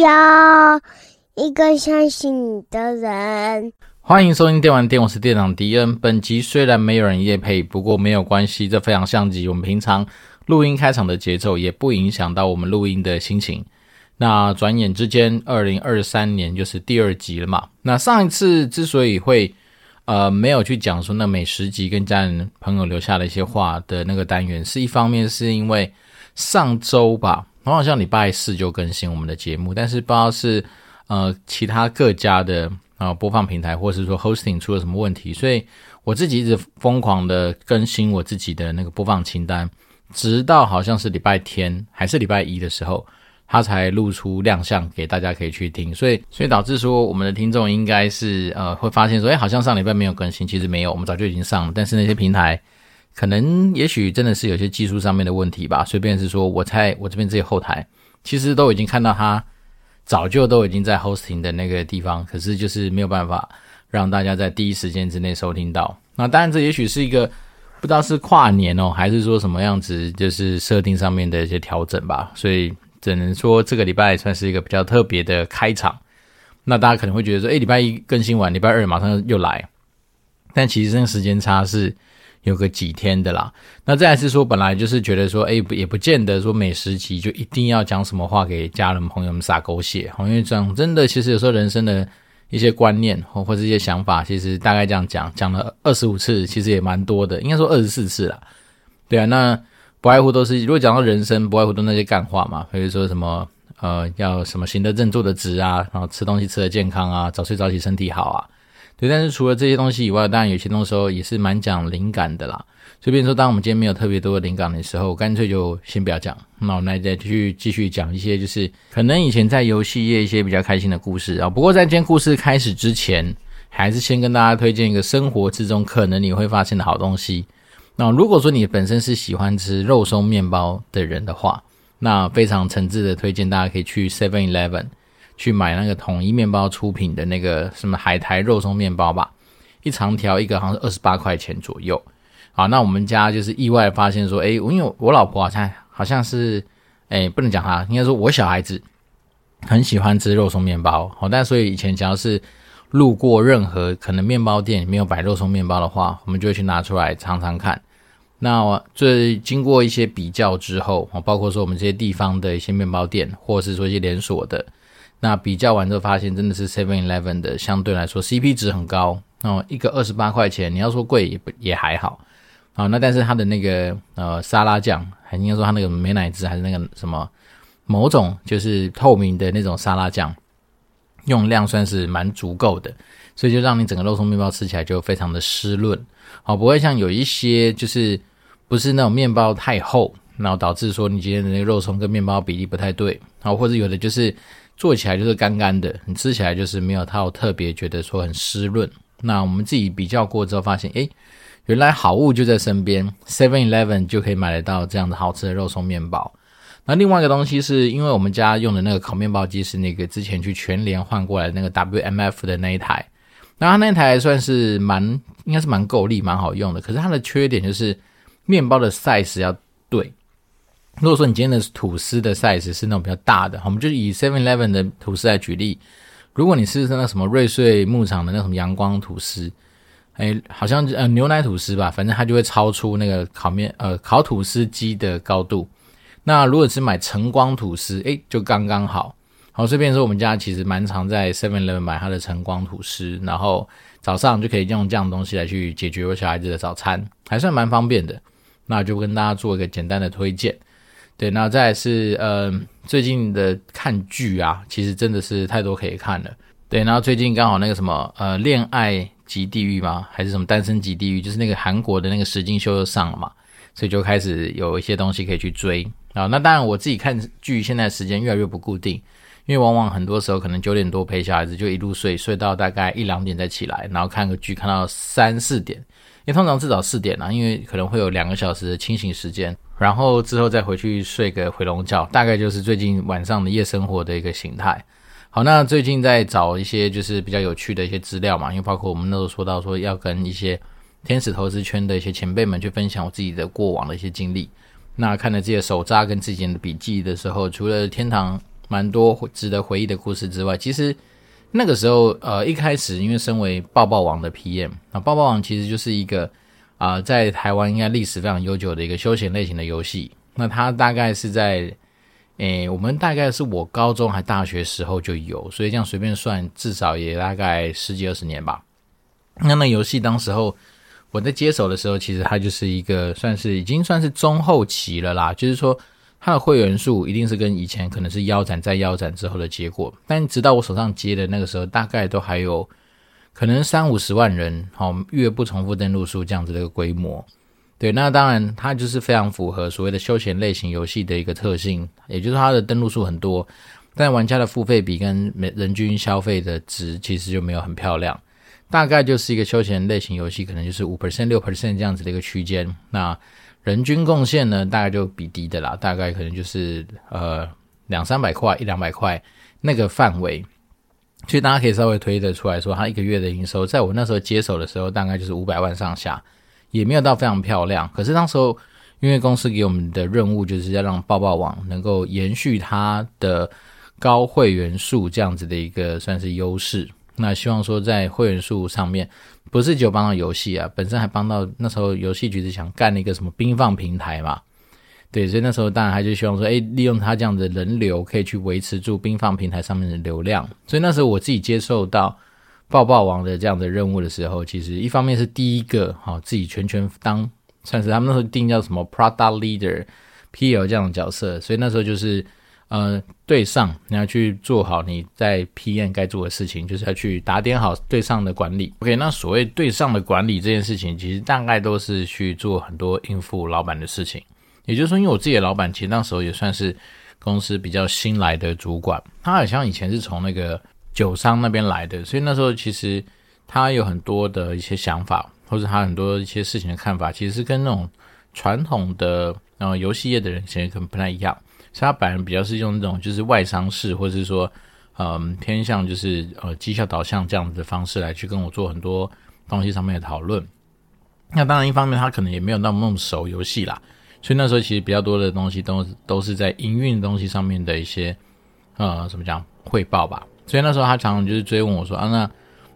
要一个相信你的人。欢迎收听电玩店，我是店长迪恩。本集虽然没有人夜配，不过没有关系，这非常像极我们平常录音开场的节奏，也不影响到我们录音的心情。那转眼之间，二零二三年就是第二集了嘛。那上一次之所以会呃没有去讲说那每十集跟家人朋友留下的一些话的那个单元，是一方面是因为上周吧，我好像礼拜四就更新我们的节目，但是不知道是呃其他各家的。啊，播放平台或是说 hosting 出了什么问题，所以我自己一直疯狂的更新我自己的那个播放清单，直到好像是礼拜天还是礼拜一的时候，它才露出亮相给大家可以去听。所以，所以导致说我们的听众应该是呃会发现说，哎，好像上礼拜没有更新，其实没有，我们早就已经上了。但是那些平台可能也许真的是有些技术上面的问题吧。随便是说，我猜我这边这些后台其实都已经看到它。早就都已经在 hosting 的那个地方，可是就是没有办法让大家在第一时间之内收听到。那当然，这也许是一个不知道是跨年哦，还是说什么样子，就是设定上面的一些调整吧。所以只能说这个礼拜算是一个比较特别的开场。那大家可能会觉得说，诶，礼拜一更新完，礼拜二马上又来，但其实这个时间差是。有个几天的啦，那再来是说，本来就是觉得说，哎，也不见得说美食集就一定要讲什么话给家人朋友们撒狗血，因为这样真的，其实有时候人生的一些观念或或者一些想法，其实大概这样讲，讲了二十五次，其实也蛮多的，应该说二十四次啦。对啊，那不外乎都是，如果讲到人生，不外乎都那些干话嘛，比如说什么呃，要什么行得正坐得直啊，然后吃东西吃得健康啊，早睡早起身体好啊。对，但是除了这些东西以外，当然有些东西也是蛮讲灵感的啦。所以，比如说，当我们今天没有特别多的灵感的时候，干脆就先不要讲。那我们来再去继续讲一些，就是可能以前在游戏业一些比较开心的故事啊。不过，在今天故事开始之前，还是先跟大家推荐一个生活之中可能你会发现的好东西。那如果说你本身是喜欢吃肉松面包的人的话，那非常诚挚的推荐大家可以去 Seven Eleven。去买那个统一面包出品的那个什么海苔肉松面包吧，一长条一个好像是二十八块钱左右。好，那我们家就是意外发现说，诶，因为我老婆好像好像是，诶，不能讲她，应该说我小孩子很喜欢吃肉松面包。好，但所以以前只要是路过任何可能面包店没有摆肉松面包的话，我们就会去拿出来尝尝看。那最经过一些比较之后，包括说我们这些地方的一些面包店，或者是说一些连锁的。那比较完之后发现，真的是 Seven Eleven 的相对来说 CP 值很高哦，一个二十八块钱，你要说贵也不也还好啊。那但是它的那个呃沙拉酱，还应该说它那个美乃滋还是那个什么某种就是透明的那种沙拉酱，用量算是蛮足够的，所以就让你整个肉松面包吃起来就非常的湿润，好，不会像有一些就是不是那种面包太厚，然后导致说你今天的那个肉松跟面包比例不太对，好，或者有的就是。做起来就是干干的，你吃起来就是没有套特别觉得说很湿润。那我们自己比较过之后发现，诶，原来好物就在身边，Seven Eleven 就可以买得到这样的好吃的肉松面包。那另外一个东西是因为我们家用的那个烤面包机是那个之前去全联换过来那个 WMF 的那一台，那它那台算是蛮应该是蛮够力、蛮好用的。可是它的缺点就是面包的 size 要对。如果说你今天的吐司的 size 是那种比较大的，我们就以 Seven Eleven 的吐司来举例。如果你是那什么瑞穗牧场的那什么阳光吐司，哎，好像呃牛奶吐司吧，反正它就会超出那个烤面呃烤吐司机的高度。那如果是买晨光吐司，哎，就刚刚好。好，这边说我们家其实蛮常在 Seven Eleven 买它的晨光吐司，然后早上就可以用这样东西来去解决我小孩子的早餐，还算蛮方便的。那就跟大家做一个简单的推荐。对，那再来是呃最近的看剧啊，其实真的是太多可以看了。对，然后最近刚好那个什么呃恋爱级地狱吗？还是什么单身级地狱？就是那个韩国的那个实境秀又上了嘛，所以就开始有一些东西可以去追啊。那当然我自己看剧现在时间越来越不固定，因为往往很多时候可能九点多陪小孩子就一路睡，睡到大概一两点再起来，然后看个剧看到三四点，因为通常至少四点啊，因为可能会有两个小时的清醒时间。然后之后再回去睡个回笼觉，大概就是最近晚上的夜生活的一个形态。好，那最近在找一些就是比较有趣的一些资料嘛，因为包括我们那时候说到说要跟一些天使投资圈的一些前辈们去分享我自己的过往的一些经历。那看了这些手札跟自己的笔记的时候，除了天堂蛮多值得回忆的故事之外，其实那个时候呃一开始因为身为爆爆王的 PM，那爆爆王其实就是一个啊、在台湾应该历史非常悠久的一个休闲类型的游戏。那它大概是在诶我们大概是我高中还大学时候就有，所以这样随便算至少也大概十几二十年吧。那那游戏当时候。我在接手的时候，其实它就是一个算是已经算是中后期了啦。就是说，它的会员数一定是跟以前可能是腰斩再腰斩之后的结果。但直到我手上接的那个时候，大概都还有可能三五十万人，好，月不重复登录数这样子的一个规模。对，那当然它就是非常符合所谓的休闲类型游戏的一个特性，也就是它的登录数很多，但玩家的付费比跟每人均消费的值其实就没有很漂亮。大概就是一个休闲类型游戏，可能就是五 percent、六 percent 这样子的一个区间。那人均贡献呢，大概就比低的啦，大概可能就是呃两三百块、一两百块那个范围。所以大家可以稍微推得出来说，它一个月的营收，在我那时候接手的时候，大概就是五百万上下，也没有到非常漂亮。可是当时候，因为公司给我们的任务就是要让爆爆网能够延续它的高会员数这样子的一个算是优势。那希望说在会员数上面，不是只有帮到游戏啊，本身还帮到那时候游戏局是想干那个什么冰放平台嘛，对，所以那时候当然还就希望说，哎，利用他这样的人流可以去维持住冰放平台上面的流量。所以那时候我自己接受到爆爆王的这样的任务的时候，其实一方面是第一个哈，自己全权当算是他们那时候定叫什么 Product Leader PL 这样的角色，所以那时候就是。呃，对上你要去做好你在 PM 该做的事情，就是要去打点好对上的管理。OK，那所谓对上的管理这件事情，其实大概都是去做很多应付老板的事情。也就是说，因为我自己的老板其实那时候也算是公司比较新来的主管，他好像以前是从那个酒商那边来的，所以那时候其实他有很多的一些想法，或者他很多一些事情的看法，其实是跟那种传统的呃游戏业的人其实可能不太一样。所以他本人比较是用那种就是外商式，或者是说，嗯，偏向就是呃绩效导向这样子的方式来去跟我做很多东西上面的讨论。那当然，一方面他可能也没有那么那么熟游戏啦，所以那时候其实比较多的东西都都是在营运东西上面的一些呃怎么讲汇报吧。所以那时候他常常就是追问我说啊，那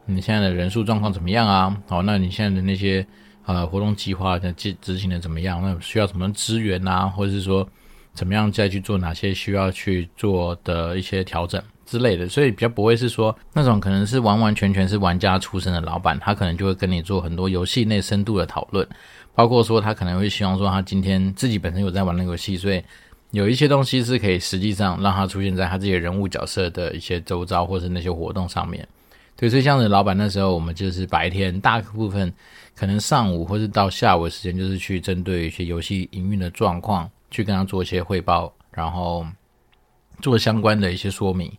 你现在的人数状况怎么样啊？好，那你现在的那些呃活动计划的执执行的怎么样？那需要什么资源啊？或者是说？怎么样再去做哪些需要去做的一些调整之类的，所以比较不会是说那种可能是完完全全是玩家出身的老板，他可能就会跟你做很多游戏内深度的讨论，包括说他可能会希望说他今天自己本身有在玩那个游戏，所以有一些东西是可以实际上让他出现在他自己人物角色的一些周遭或是那些活动上面。对，所以像是老板那时候，我们就是白天大部分可能上午或是到下午的时间，就是去针对一些游戏营运的状况。去跟他做一些汇报，然后做相关的一些说明。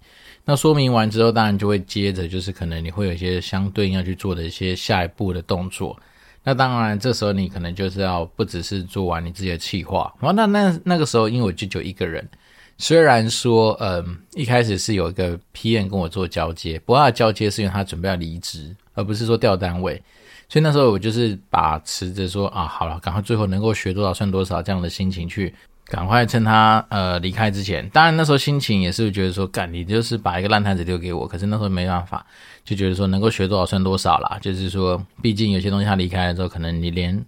那说明完之后，当然就会接着就是可能你会有一些相对应要去做的一些下一步的动作。那当然，这时候你可能就是要不只是做完你自己的企划。哦，那那那个时候，因为我舅舅一个人，虽然说，嗯，一开始是有一个 PM 跟我做交接，不过他交接是因为他准备要离职，而不是说调单位。所以那时候我就是把持着说啊，好了，赶快最后能够学多少算多少这样的心情去，赶快趁他呃离开之前。当然那时候心情也是觉得说，干你就是把一个烂摊子丢给我。可是那时候没办法，就觉得说能够学多少算多少啦。就是说，毕竟有些东西他离开了之后，可能你连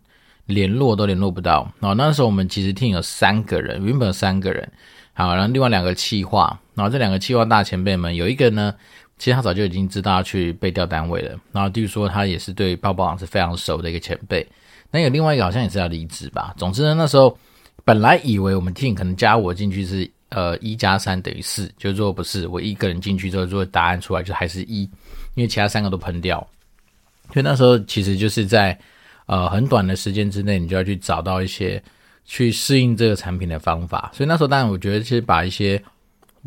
联络都联络不到。然后那时候我们其实听有三个人，原本有三个人，好，然后另外两个企划，然后这两个企划大前辈们有一个呢。其实他早就已经知道要去被调单位了，然后据说他也是对爆爆王是非常熟的一个前辈。那有另外一个好像也是要离职吧。总之呢，那时候本来以为我们 team 可能加我进去是呃一加三等于四，就是说不是我一个人进去之后，如果答案出来就还是一，因为其他三个都喷掉。所以那时候其实就是在呃很短的时间之内，你就要去找到一些去适应这个产品的方法。所以那时候当然我觉得其实把一些。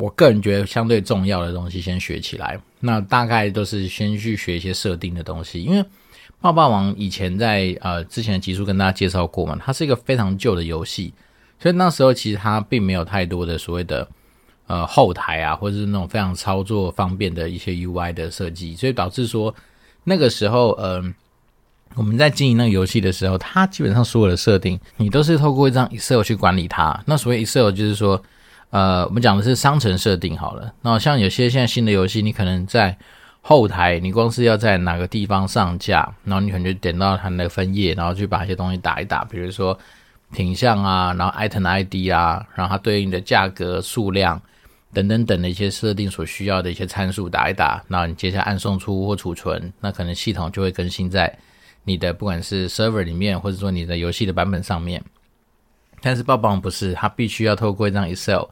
我个人觉得相对重要的东西先学起来，那大概都是先去学一些设定的东西，因为爆爆王以前在呃之前的集数跟大家介绍过嘛，它是一个非常旧的游戏，所以那时候其实它并没有太多的所谓的呃后台啊，或者是那种非常操作方便的一些 UI 的设计，所以导致说那个时候呃我们在经营那个游戏的时候，它基本上所有的设定你都是透过一张 Excel 去管理它，那所谓 Excel 就是说。呃，我们讲的是商城设定好了。那像有些现在新的游戏，你可能在后台，你光是要在哪个地方上架，然后你可能就点到它的分页，然后去把一些东西打一打，比如说品相啊，然后 item ID 啊，然后它对应的价格、数量等等等的一些设定所需要的一些参数打一打，然后你接下来按送出或储存，那可能系统就会更新在你的不管是 server 里面，或者说你的游戏的版本上面。但是爆爆王不是，它必须要透过一张 Excel。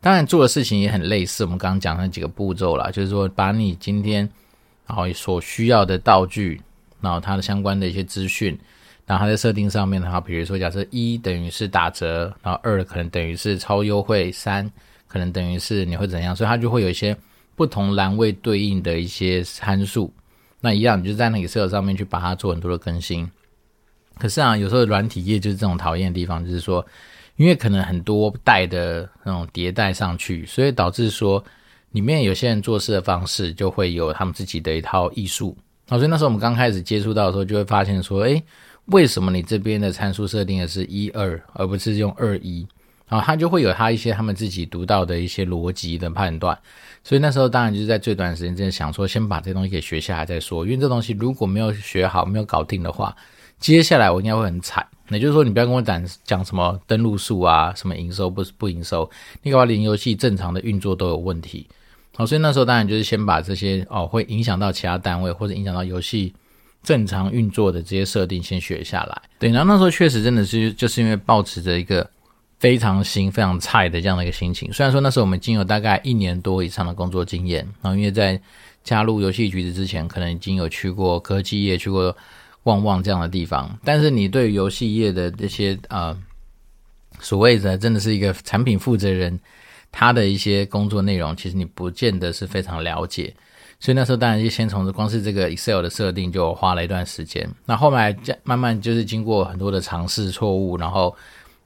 当然做的事情也很类似，我们刚刚讲那几个步骤啦，就是说把你今天然后所需要的道具，然后它的相关的一些资讯，然后它在设定上面的话，比如说假设一等于是打折，然后二可能等于是超优惠，三可能等于是你会怎样，所以它就会有一些不同栏位对应的一些参数。那一样，你就在那个 Excel 上面去把它做很多的更新。可是啊，有时候软体业就是这种讨厌的地方，就是说。因为可能很多代的那种迭代上去，所以导致说里面有些人做事的方式就会有他们自己的一套艺术。啊，所以那时候我们刚开始接触到的时候，就会发现说，诶，为什么你这边的参数设定的是一二，而不是用二一？然后他就会有他一些他们自己独到的一些逻辑的判断。所以那时候当然就是在最短时间之内想说，先把这东西给学下来再说，因为这东西如果没有学好，没有搞定的话，接下来我应该会很惨。也就是说，你不要跟我讲讲什么登录数啊，什么营收不不营收，你搞不好连游戏正常的运作都有问题。好，所以那时候当然就是先把这些哦会影响到其他单位或者影响到游戏正常运作的这些设定先学下来。对，然后那时候确实真的是就是因为抱持着一个非常新、非常菜的这样的一个心情。虽然说那时候我们已经有大概一年多以上的工作经验，然后因为在加入游戏局子之前，可能已经有去过科技业，去过。旺旺这样的地方，但是你对于游戏业的这些呃所谓的真的是一个产品负责人，他的一些工作内容，其实你不见得是非常了解。所以那时候当然就先从光是这个 Excel 的设定就花了一段时间。那后来慢慢就是经过很多的尝试错误，然后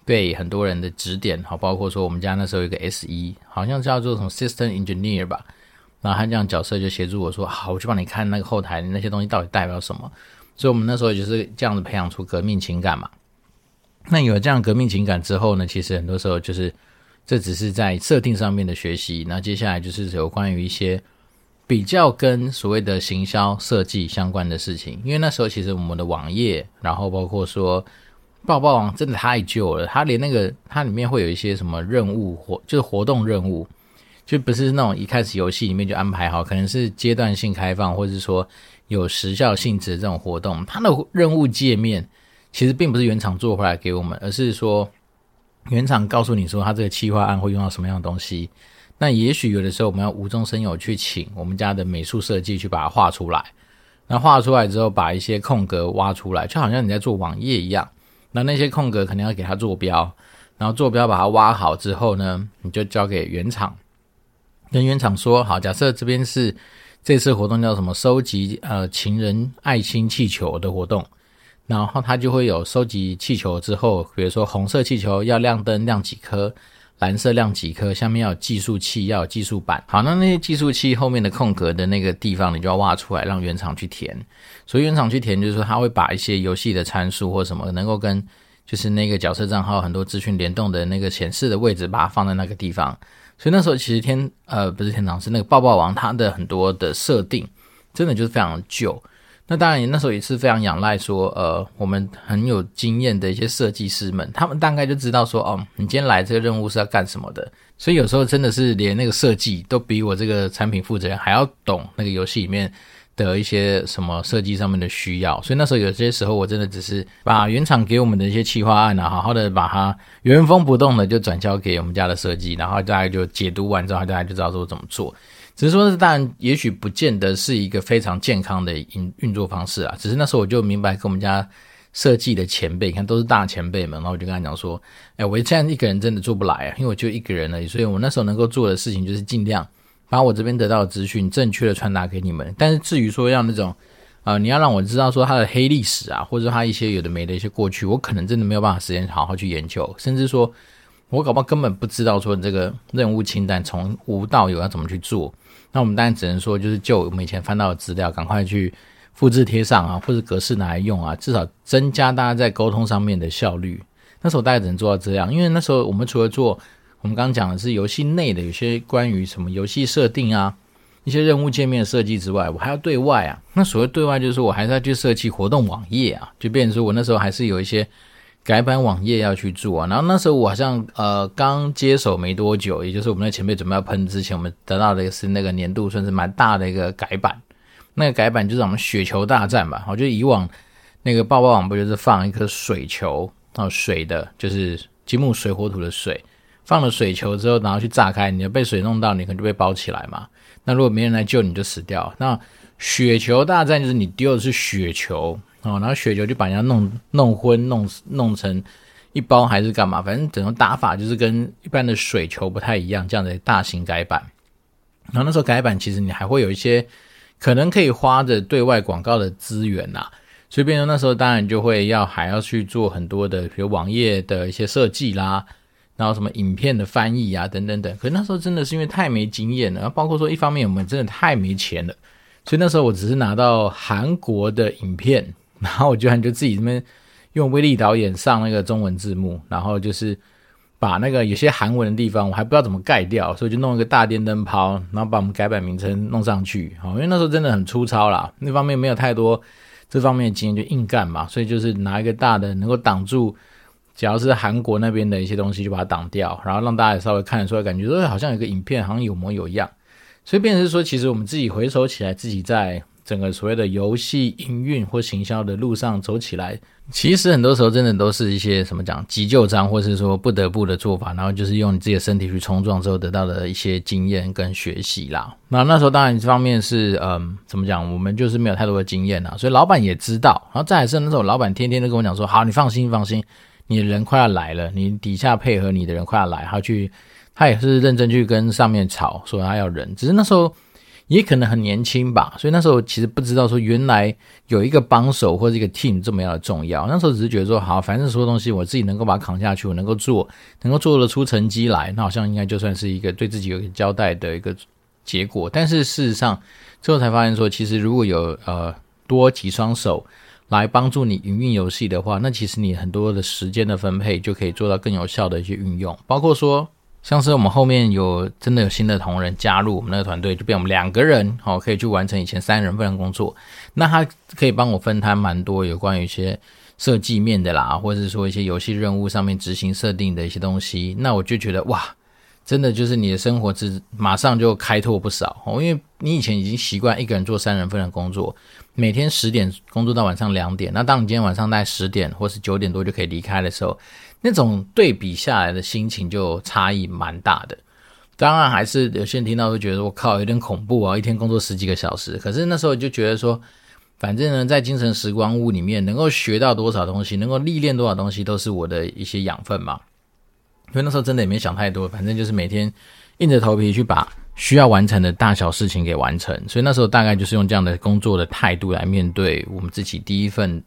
被很多人的指点，好，包括说我们家那时候有个 SE，好像叫做什么 System Engineer 吧，然后他这样角色就协助我说，好，我去帮你看那个后台那些东西到底代表什么。所以，我们那时候就是这样子培养出革命情感嘛。那有了这样革命情感之后呢，其实很多时候就是这只是在设定上面的学习。那接下来就是有关于一些比较跟所谓的行销设计相关的事情。因为那时候其实我们的网页，然后包括说爆爆王真的太旧了，它连那个它里面会有一些什么任务活，就是活动任务，就不是那种一开始游戏里面就安排好，可能是阶段性开放，或者是说。有时效性质的这种活动，它的任务界面其实并不是原厂做回来给我们，而是说原厂告诉你说，它这个企划案会用到什么样的东西。那也许有的时候我们要无中生有去请我们家的美术设计去把它画出来。那画出来之后，把一些空格挖出来，就好像你在做网页一样。那那些空格肯定要给它坐标，然后坐标把它挖好之后呢，你就交给原厂，跟原厂说好，假设这边是。这次活动叫什么？收集呃情人爱心气球的活动，然后它就会有收集气球之后，比如说红色气球要亮灯亮几颗，蓝色亮几颗，下面要有计数器，要有计数板。好，那那些计数器后面的空格的那个地方，你就要挖出来，让原厂去填。所以原厂去填，就是说他会把一些游戏的参数或什么能够跟就是那个角色账号很多资讯联动的那个显示的位置，把它放在那个地方。所以那时候其实天呃不是天堂，是那个爆爆王，它的很多的设定真的就是非常旧。那当然那时候也是非常仰赖说呃我们很有经验的一些设计师们，他们大概就知道说哦你今天来这个任务是要干什么的。所以有时候真的是连那个设计都比我这个产品负责人还要懂那个游戏里面的一些什么设计上面的需要，所以那时候有些时候我真的只是把原厂给我们的一些企划案啊，好好的把它原封不动的就转交给我们家的设计，然后大家就解读完之后，大家就知道说怎么做。只是说，是当然，也许不见得是一个非常健康的运运作方式啊。只是那时候我就明白，跟我们家设计的前辈，你看都是大前辈们，然后我就跟他讲说，哎，我这样一个人真的做不来啊，因为我就一个人而已，所以我那时候能够做的事情就是尽量。把我这边得到的资讯正确的传达给你们，但是至于说要那种，呃，你要让我知道说他的黑历史啊，或者说他一些有的没的一些过去，我可能真的没有办法时间好好去研究，甚至说我搞不好根本不知道说这个任务清单从无到有要怎么去做。那我们当然只能说就是就我们以前翻到的资料，赶快去复制贴上啊，或者格式拿来用啊，至少增加大家在沟通上面的效率。那时候大概只能做到这样，因为那时候我们除了做。我们刚刚讲的是游戏内的有些关于什么游戏设定啊，一些任务界面的设计之外，我还要对外啊。那所谓对外，就是说我还是要去设计活动网页啊，就变成说我那时候还是有一些改版网页要去做啊。然后那时候我好像呃刚接手没多久，也就是我们的前辈准备要喷之前，我们得到的是那个年度算是蛮大的一个改版。那个改版就是我们雪球大战吧。我觉得以往那个爆爆网不就是放一颗水球啊，水的，就是金木水火土的水。放了水球之后，然后去炸开，你要被水弄到，你可能就被包起来嘛。那如果没人来救，你就死掉。那雪球大战就是你丢的是雪球哦，然后雪球就把人家弄弄昏，弄弄成一包还是干嘛？反正整个打法就是跟一般的水球不太一样，这样的大型改版。然后那时候改版其实你还会有一些可能可以花的对外广告的资源呐，所以变成那时候当然就会要还要去做很多的，比如网页的一些设计啦。然后什么影片的翻译啊，等等等，可是那时候真的是因为太没经验了，然后包括说一方面我们真的太没钱了，所以那时候我只是拿到韩国的影片，然后我居然就自己这边用威力导演上那个中文字幕，然后就是把那个有些韩文的地方我还不知道怎么盖掉，所以就弄一个大电灯泡，然后把我们改版名称弄上去，好，因为那时候真的很粗糙啦，那方面没有太多这方面的经验，就硬干嘛，所以就是拿一个大的能够挡住。只要是韩国那边的一些东西，就把它挡掉，然后让大家也稍微看得出来，感觉说好像有个影片，好像有模有样。所以变成是说，其实我们自己回首起来，自己在整个所谓的游戏营运或行销的路上走起来，其实很多时候真的都是一些什么讲急救章，或是说不得不的做法，然后就是用你自己的身体去冲撞之后得到的一些经验跟学习啦。那那时候当然这方面是嗯，怎么讲，我们就是没有太多的经验啦，所以老板也知道。然后再来是那时候老板天天都跟我讲说，好，你放心，放心。你的人快要来了，你底下配合你的人快要来，他去，他也是认真去跟上面吵，说他要人。只是那时候也可能很年轻吧，所以那时候其实不知道说原来有一个帮手或者一个 team 这么样的重要。那时候只是觉得说，好，反正所有东西我自己能够把它扛下去，我能够做，能够做得出成绩来，那好像应该就算是一个对自己有一个交代的一个结果。但是事实上，最后才发现说，其实如果有呃多几双手。来帮助你营运游戏的话，那其实你很多的时间的分配就可以做到更有效的一些运用，包括说像是我们后面有真的有新的同仁加入我们那个团队，就变我们两个人哦，可以去完成以前三人份的工作。那他可以帮我分摊蛮多有关于一些设计面的啦，或者是说一些游戏任务上面执行设定的一些东西。那我就觉得哇。真的就是你的生活之马上就开拓不少哦，因为你以前已经习惯一个人做三人份的工作，每天十点工作到晚上两点。那当你今天晚上大概十点或是九点多就可以离开的时候，那种对比下来的心情就差异蛮大的。当然还是有些人听到会觉得我靠有点恐怖啊，一天工作十几个小时。可是那时候就觉得说，反正呢在精神时光屋里面能够学到多少东西，能够历练多少东西，都是我的一些养分嘛。因为那时候真的也没想太多，反正就是每天硬着头皮去把需要完成的大小事情给完成。所以那时候大概就是用这样的工作的态度来面对我们自己第一份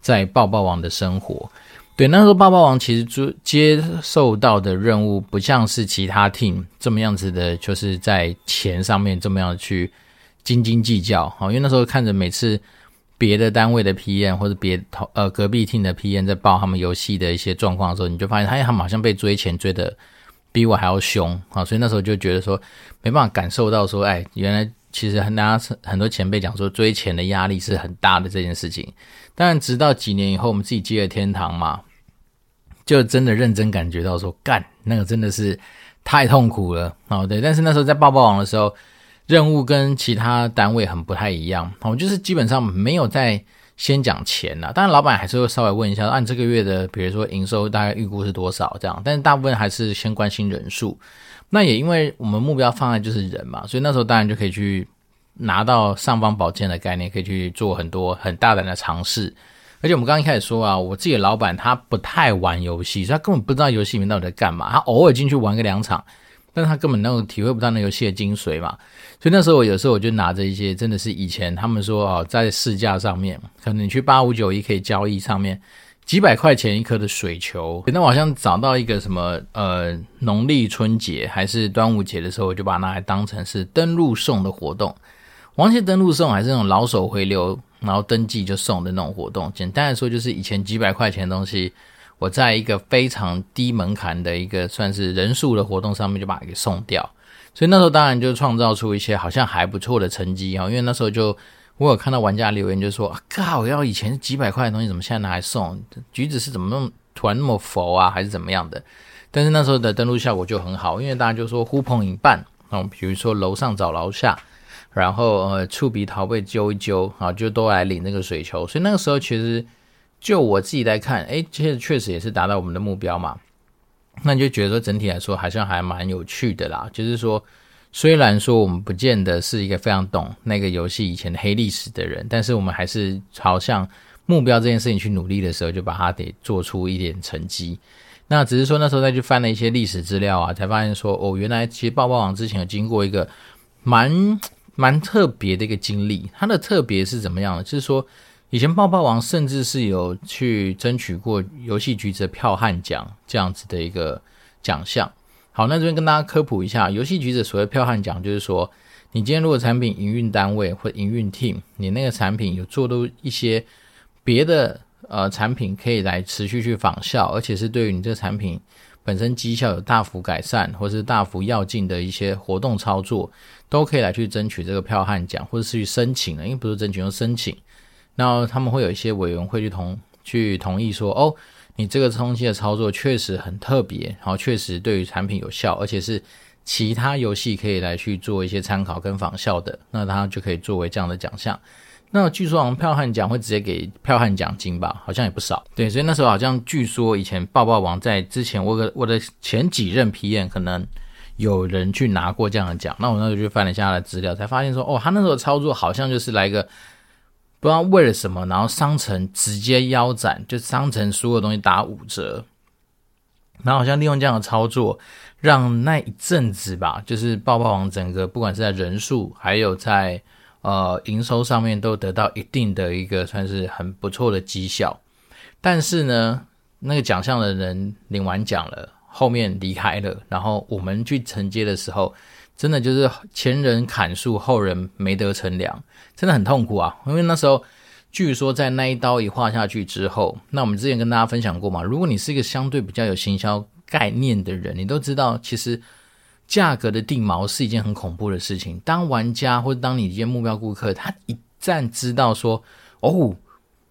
在抱抱王的生活。对，那时候爆爆王其实就接受到的任务不像是其他 team 这么样子的，就是在钱上面这么样去斤斤计较。因为那时候看着每次。别的单位的 PM 或者别呃隔壁 team 的 PM 在报他们游戏的一些状况的时候，你就发现他他们好像被追钱追的比我还要凶啊！所以那时候就觉得说没办法感受到说，哎，原来其实很大家很多前辈讲说追钱的压力是很大的这件事情。但，直到几年以后，我们自己接了天堂嘛，就真的认真感觉到说，干那个真的是太痛苦了哦。对，但是那时候在爆爆王的时候。任务跟其他单位很不太一样，我就是基本上没有在先讲钱呐，当然老板还是会稍微问一下，按这个月的，比如说营收大概预估是多少这样，但是大部分还是先关心人数。那也因为我们目标放在就是人嘛，所以那时候当然就可以去拿到尚方宝剑的概念，可以去做很多很大胆的尝试。而且我们刚刚一开始说啊，我自己的老板他不太玩游戏，所以他根本不知道游戏里面到底在干嘛，他偶尔进去玩个两场。但他根本能够体会不到那游戏的精髓嘛，所以那时候我有时候我就拿着一些真的是以前他们说哦，在市价上面，可能你去八五九一可以交易上面几百块钱一颗的水球，那我好像找到一个什么呃农历春节还是端午节的时候，我就把它拿来当成是登录送的活动，忘记登录送还是那种老手回流，然后登记就送的那种活动。简单来说就是以前几百块钱的东西。我在一个非常低门槛的一个算是人数的活动上面就把它给送掉。所以那时候当然就创造出一些好像还不错的成绩啊，因为那时候就我有看到玩家留言就说：“啊，靠，要以前几百块的东西，怎么现在拿来送？橘子是怎么那么突然那么佛啊，还是怎么样的？”但是那时候的登录效果就很好，因为大家就说呼朋引伴，嗯，比如说楼上找楼下，然后呃触鼻桃被揪一揪啊，就都来领那个水球。所以那个时候其实就我自己来看，哎，这些确实也是达到我们的目标嘛。那你就觉得说整体来说好像还蛮有趣的啦，就是说虽然说我们不见得是一个非常懂那个游戏以前的黑历史的人，但是我们还是朝向目标这件事情去努力的时候，就把它得做出一点成绩。那只是说那时候再去翻了一些历史资料啊，才发现说哦，原来其实爆爆王之前有经过一个蛮蛮特别的一个经历，它的特别是怎么样呢？就是说。以前爆爆王甚至是有去争取过游戏局的票悍奖这样子的一个奖项。好，那这边跟大家科普一下，游戏局子所谓票悍奖，就是说你今天如果产品营运单位或营运 team，你那个产品有做到一些别的呃产品可以来持续去仿效，而且是对于你这个产品本身绩效有大幅改善或是大幅跃进的一些活动操作，都可以来去争取这个票悍奖，或者是去申请的，因为不是争取，用申请。那他们会有一些委员会去同去同意说，哦，你这个东西的操作确实很特别，然后确实对于产品有效，而且是其他游戏可以来去做一些参考跟仿效的，那他就可以作为这样的奖项。那据说好像票悍奖会直接给票悍奖金吧，好像也不少。对，所以那时候好像据说以前爆爆王在之前我的我的前几任 PM 可能有人去拿过这样的奖，那我那时候就翻了一下他的资料，才发现说，哦，他那时候操作好像就是来一个。不知道为了什么，然后商城直接腰斩，就商城所有东西打五折，然后好像利用这样的操作，让那一阵子吧，就是爆爆王整个不管是在人数还有在呃营收上面都得到一定的一个算是很不错的绩效。但是呢，那个奖项的人领完奖了，后面离开了，然后我们去承接的时候。真的就是前人砍树，后人没得乘凉，真的很痛苦啊！因为那时候据说在那一刀一划下去之后，那我们之前跟大家分享过嘛，如果你是一个相对比较有行销概念的人，你都知道，其实价格的定锚是一件很恐怖的事情。当玩家或者当你一些目标顾客，他一旦知道说，哦，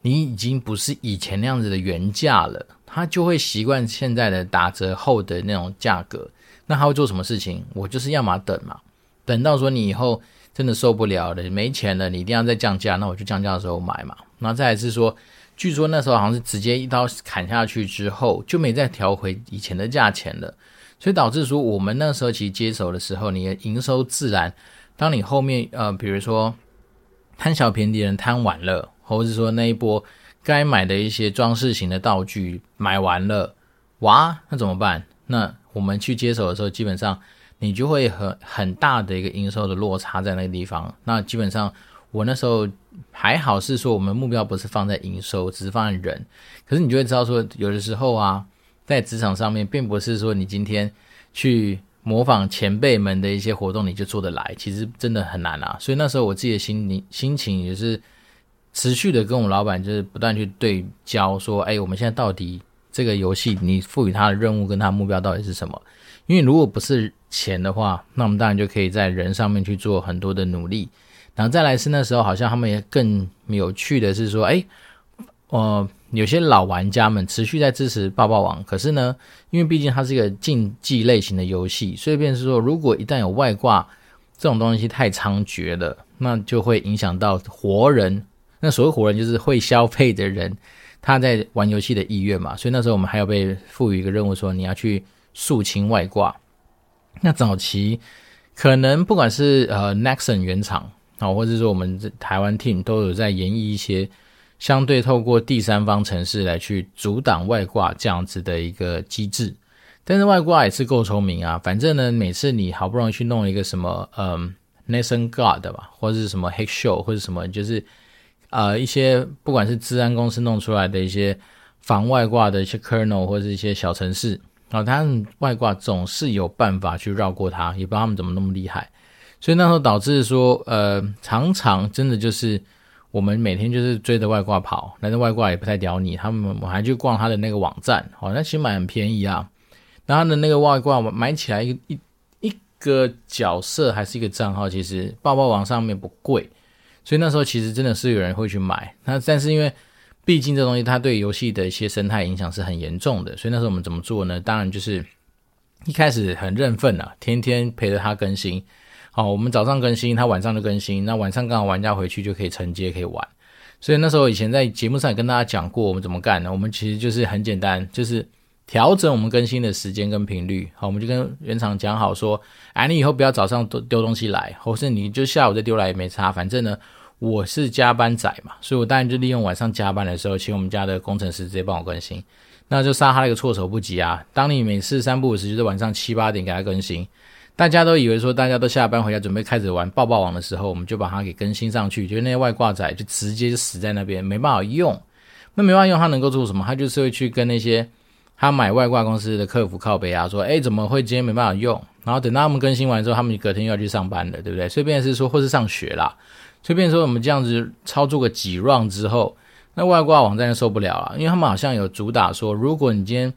你已经不是以前那样子的原价了，他就会习惯现在的打折后的那种价格。那他会做什么事情？我就是要么等嘛，等到说你以后真的受不了了，没钱了，你一定要再降价，那我就降价的时候买嘛。那再来是说，据说那时候好像是直接一刀砍下去之后，就没再调回以前的价钱了，所以导致说我们那时候其实接手的时候，你的营收自然，当你后面呃，比如说贪小便宜的人贪完了，或者是说那一波该买的一些装饰型的道具买完了，哇，那怎么办？那我们去接手的时候，基本上你就会很很大的一个营收的落差在那个地方。那基本上我那时候还好是说，我们目标不是放在营收，只是放在人。可是你就会知道说，有的时候啊，在职场上面，并不是说你今天去模仿前辈们的一些活动，你就做得来。其实真的很难啊。所以那时候我自己的心心情也是持续的跟我们老板就是不断去对焦，说，哎，我们现在到底。这个游戏你赋予他的任务跟他目标到底是什么？因为如果不是钱的话，那我们当然就可以在人上面去做很多的努力。然后再来是那时候好像他们也更有趣的是说，哎，呃，有些老玩家们持续在支持爆爆王，可是呢，因为毕竟它是一个竞技类型的游戏，所以便是说，如果一旦有外挂这种东西太猖獗了，那就会影响到活人。那所谓活人就是会消费的人。他在玩游戏的意愿嘛，所以那时候我们还要被赋予一个任务，说你要去肃清外挂。那早期可能不管是呃 Nexon 原厂啊，或者说我们台湾 team 都有在研议一些相对透过第三方程式来去阻挡外挂这样子的一个机制。但是外挂也是够聪明啊，反正呢，每次你好不容易去弄一个什么嗯，nation Guard 吧，或者是什么 Hex-Shield 或者什么，就是。呃，一些不管是资安公司弄出来的一些防外挂的一些 kernel 或者是一些小程式，然后他们外挂总是有办法去绕过它，也不知道他们怎么那么厉害，所以那时候导致说，呃，常常真的就是我们每天就是追着外挂跑，但是外挂也不太屌你，他们我还去逛他的那个网站，好，那其实买很便宜啊。然后他的那个外挂买起来一一一个角色还是一个账号，其实爆爆王上面不贵，所以那时候其实真的是有人会去买。那但是因为毕竟这东西它对游戏的一些生态影响是很严重的，所以那时候我们怎么做呢？当然就是一开始很认份啊，天天陪着他更新。好，我们早上更新，他晚上就更新，那晚上刚好玩家回去就可以承接可以玩。所以那时候以前在节目上也跟大家讲过，我们怎么干呢？我们其实就是很简单，就是。调整我们更新的时间跟频率，好，我们就跟原厂讲好说，哎，你以后不要早上都丢东西来，或是你就下午再丢来也没差，反正呢，我是加班仔嘛，所以我当然就利用晚上加班的时候，请我们家的工程师直接帮我更新，那就杀他一个措手不及啊！当你每次三不五时就是晚上七八点给他更新，大家都以为说大家都下班回家准备开始玩抱抱网的时候，我们就把它给更新上去，就那些外挂仔就直接就死在那边，没办法用。那没办法用，他能够做什么？他就是会去跟那些。他买外挂公司的客服靠背啊，说，诶怎么会今天没办法用？然后等到他们更新完之后，他们隔天又要去上班了，对不对？所以变是说，或是上学啦，所以变说我们这样子操作个几 round 之后，那外挂网站就受不了了，因为他们好像有主打说，如果你今天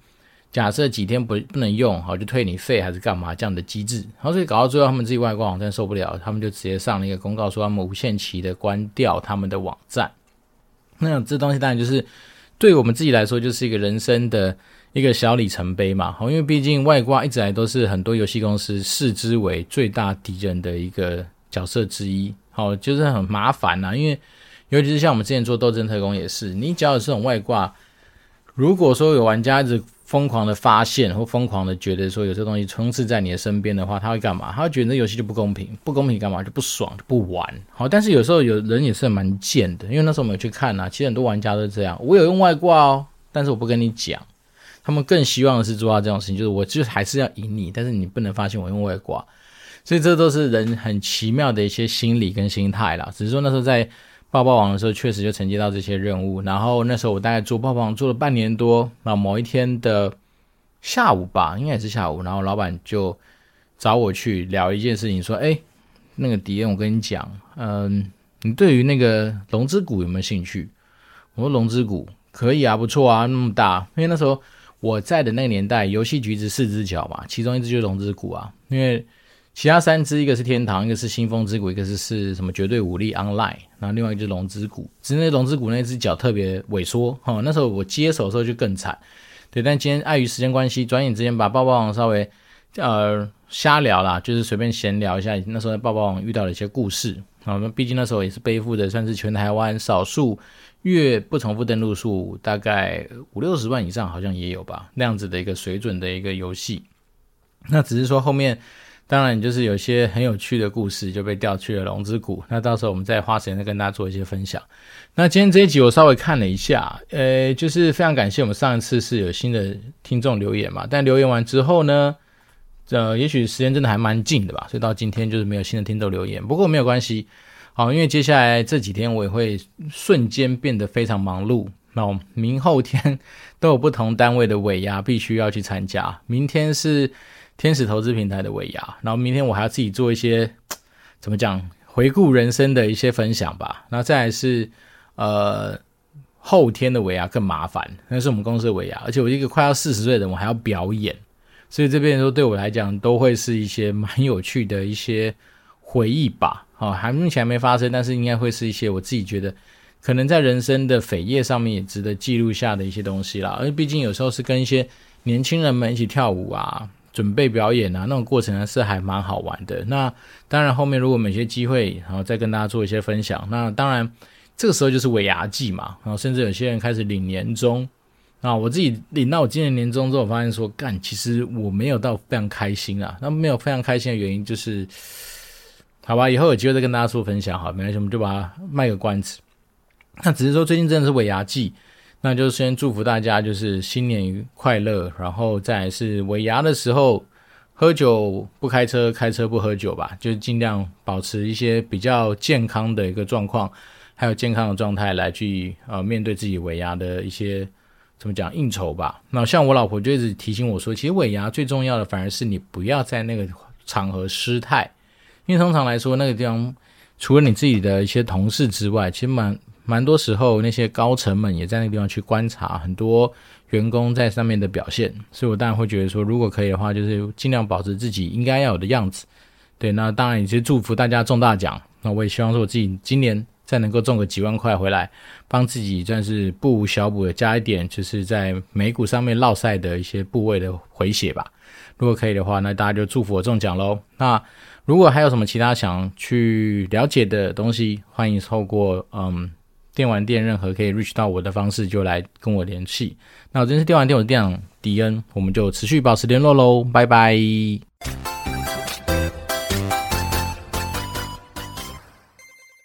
假设几天不不能用，好就退你费还是干嘛这样的机制，然后所以搞到最后，他们自己外挂网站受不了，他们就直接上了一个公告，说他们无限期的关掉他们的网站。那这东西当然就是对我们自己来说，就是一个人生的。一个小里程碑嘛，好，因为毕竟外挂一直来都是很多游戏公司视之为最大敌人的一个角色之一，好，就是很麻烦呐。因为尤其是像我们之前做斗争特工也是，你只要有这种外挂，如果说有玩家一直疯狂的发现或疯狂的觉得说有这东西充斥在你的身边的话，他会干嘛？他会觉得这游戏就不公平，不公平干嘛？就不爽，就不玩。好，但是有时候有人也是蛮贱的，因为那时候我们有去看呐，其实很多玩家都这样，我有用外挂哦，但是我不跟你讲。他们更希望的是做到这种事情，就是我就还是要赢你，但是你不能发现我用外挂，所以这都是人很奇妙的一些心理跟心态啦。只是说那时候在爆爆王的时候，确实就承接到这些任务，然后那时候我大概做爆爆王做了半年多，那某一天的下午吧，应该也是下午，然后老板就找我去聊一件事情，说：“哎，那个迪恩，我跟你讲，嗯，你对于那个龙之谷有没有兴趣？”我说：“龙之谷可以啊，不错啊，那么大，因为那时候。”我在的那个年代，游戏橘子四只脚嘛，其中一只就是龙之谷啊。因为其他三只，一个是天堂，一个是新风之谷，一个是是什么绝对武力 Online，然后另外一个就是龙之谷。只是那龙之谷那只脚特别萎缩哈。那时候我接手的时候就更惨，对。但今天碍于时间关系，转眼之间把爆爆王稍微呃瞎聊啦，就是随便闲聊一下那时候在爆爆王遇到的一些故事啊。那毕竟那时候也是背负的算是全台湾少数。月不重复登录数大概五六十万以上，好像也有吧，那样子的一个水准的一个游戏。那只是说后面，当然就是有些很有趣的故事就被调去了龙之谷。那到时候我们再花时间再跟大家做一些分享。那今天这一集我稍微看了一下，呃，就是非常感谢我们上一次是有新的听众留言嘛，但留言完之后呢，呃，也许时间真的还蛮近的吧，所以到今天就是没有新的听众留言。不过没有关系。好，因为接下来这几天我也会瞬间变得非常忙碌。那我明后天 都有不同单位的尾牙必须要去参加。明天是天使投资平台的尾牙，然后明天我还要自己做一些 怎么讲回顾人生的一些分享吧。那再是呃后天的尾牙更麻烦，那是我们公司的尾牙，而且我一个快要四十岁的人，我还要表演，所以这边说对我来讲都会是一些蛮有趣的一些回忆吧。好，还目前还没发生，但是应该会是一些我自己觉得可能在人生的扉页上面也值得记录下的一些东西啦。而毕竟有时候是跟一些年轻人们一起跳舞啊，准备表演啊，那种过程呢是还蛮好玩的。那当然后面如果有些机会，然后再跟大家做一些分享。那当然这个时候就是尾牙季嘛，然后甚至有些人开始领年终啊。我自己领到我今年年终之后，发现说干，其实我没有到非常开心啊。那没有非常开心的原因就是。好吧，以后有机会再跟大家做分享。好，没关系，我们就把它卖个关子。那只是说最近真的是尾牙季，那就先祝福大家就是新年快乐，然后再来是尾牙的时候喝酒不开车，开车不喝酒吧，就尽量保持一些比较健康的一个状况，还有健康的状态来去呃面对自己尾牙的一些怎么讲应酬吧。那像我老婆就一直提醒我说，其实尾牙最重要的反而是你不要在那个场合失态。因为通常来说，那个地方除了你自己的一些同事之外，其实蛮蛮多时候那些高层们也在那个地方去观察很多员工在上面的表现，所以我当然会觉得说，如果可以的话，就是尽量保持自己应该要有的样子。对，那当然也是祝福大家中大奖。那我也希望说我自己今年再能够中个几万块回来，帮自己算是不无小补的加一点，就是在美股上面落赛的一些部位的回血吧。如果可以的话，那大家就祝福我中奖喽。那如果还有什么其他想去了解的东西，欢迎透过嗯电玩店任何可以 reach 到我的方式，就来跟我联系。那我这是电玩店，我是店长迪恩，我们就持续保持联络喽，拜拜。